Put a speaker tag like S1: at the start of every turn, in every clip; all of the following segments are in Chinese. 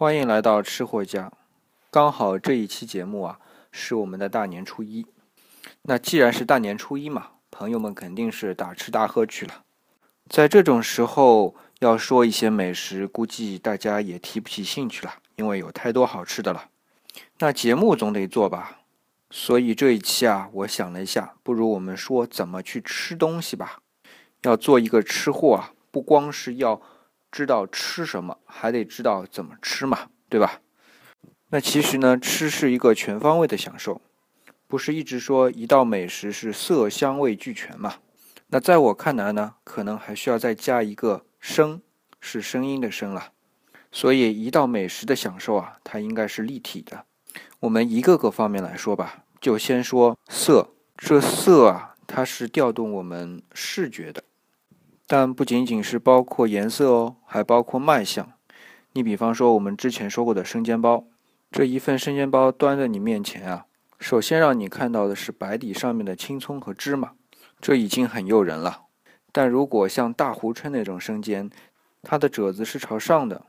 S1: 欢迎来到吃货家。刚好这一期节目啊，是我们的大年初一。那既然是大年初一嘛，朋友们肯定是大吃大喝去了。在这种时候要说一些美食，估计大家也提不起兴趣了，因为有太多好吃的了。那节目总得做吧，所以这一期啊，我想了一下，不如我们说怎么去吃东西吧。要做一个吃货啊，不光是要知道吃什么，还得知道怎么吃嘛，对吧？那其实呢，吃是一个全方位的享受，不是一直说一道美食是色香味俱全嘛？那在我看来呢，可能还需要再加一个声，是声音的声了。所以一道美食的享受啊，它应该是立体的。我们一个个方面来说吧，就先说色。这色啊，它是调动我们视觉的，但不仅仅是包括颜色哦，还包括卖相。你比方说我们之前说过的生煎包，这一份生煎包端在你面前啊，首先让你看到的是白底上面的青葱和芝麻。这已经很诱人了，但如果像大湖春那种生煎，它的褶子是朝上的，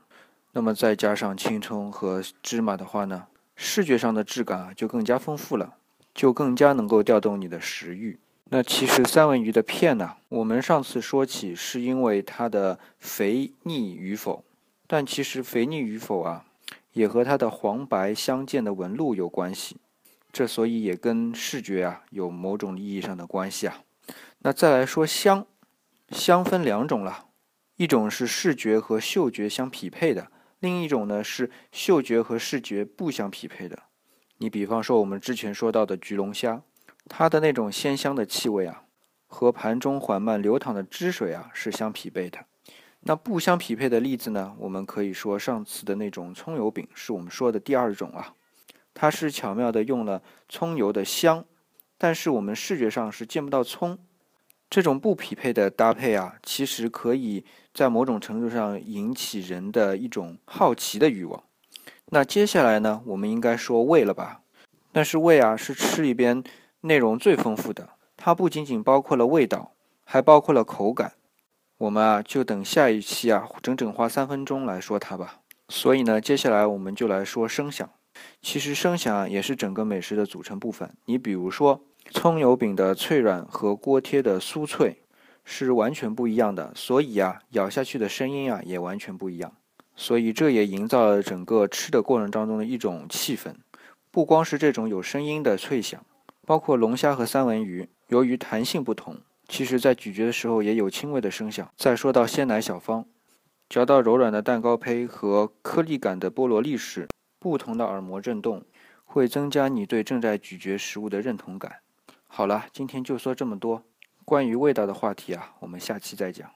S1: 那么再加上青葱和芝麻的话呢，视觉上的质感啊就更加丰富了，就更加能够调动你的食欲。那其实三文鱼的片呢，我们上次说起是因为它的肥腻与否，但其实肥腻与否啊，也和它的黄白相间的纹路有关系，这所以也跟视觉啊有某种意义上的关系啊。那再来说香，香分两种了，一种是视觉和嗅觉相匹配的，另一种呢是嗅觉和视觉不相匹配的。你比方说我们之前说到的焗龙虾，它的那种鲜香的气味啊，和盘中缓慢流淌的汁水啊是相匹配的。那不相匹配的例子呢，我们可以说上次的那种葱油饼是我们说的第二种啊，它是巧妙的用了葱油的香，但是我们视觉上是见不到葱。这种不匹配的搭配啊，其实可以在某种程度上引起人的一种好奇的欲望。那接下来呢，我们应该说胃了吧？但是胃啊，是吃里边内容最丰富的，它不仅仅包括了味道，还包括了口感。我们啊，就等下一期啊，整整花三分钟来说它吧。所以呢，接下来我们就来说声响。其实声响也是整个美食的组成部分。你比如说。葱油饼的脆软和锅贴的酥脆是完全不一样的，所以啊，咬下去的声音啊也完全不一样。所以这也营造了整个吃的过程当中的一种气氛。不光是这种有声音的脆响，包括龙虾和三文鱼，由于弹性不同，其实在咀嚼的时候也有轻微的声响。再说到鲜奶小方，嚼到柔软的蛋糕胚和颗粒感的菠萝粒时，不同的耳膜震动会增加你对正在咀嚼食物的认同感。好了，今天就说这么多。关于味道的话题啊，我们下期再讲。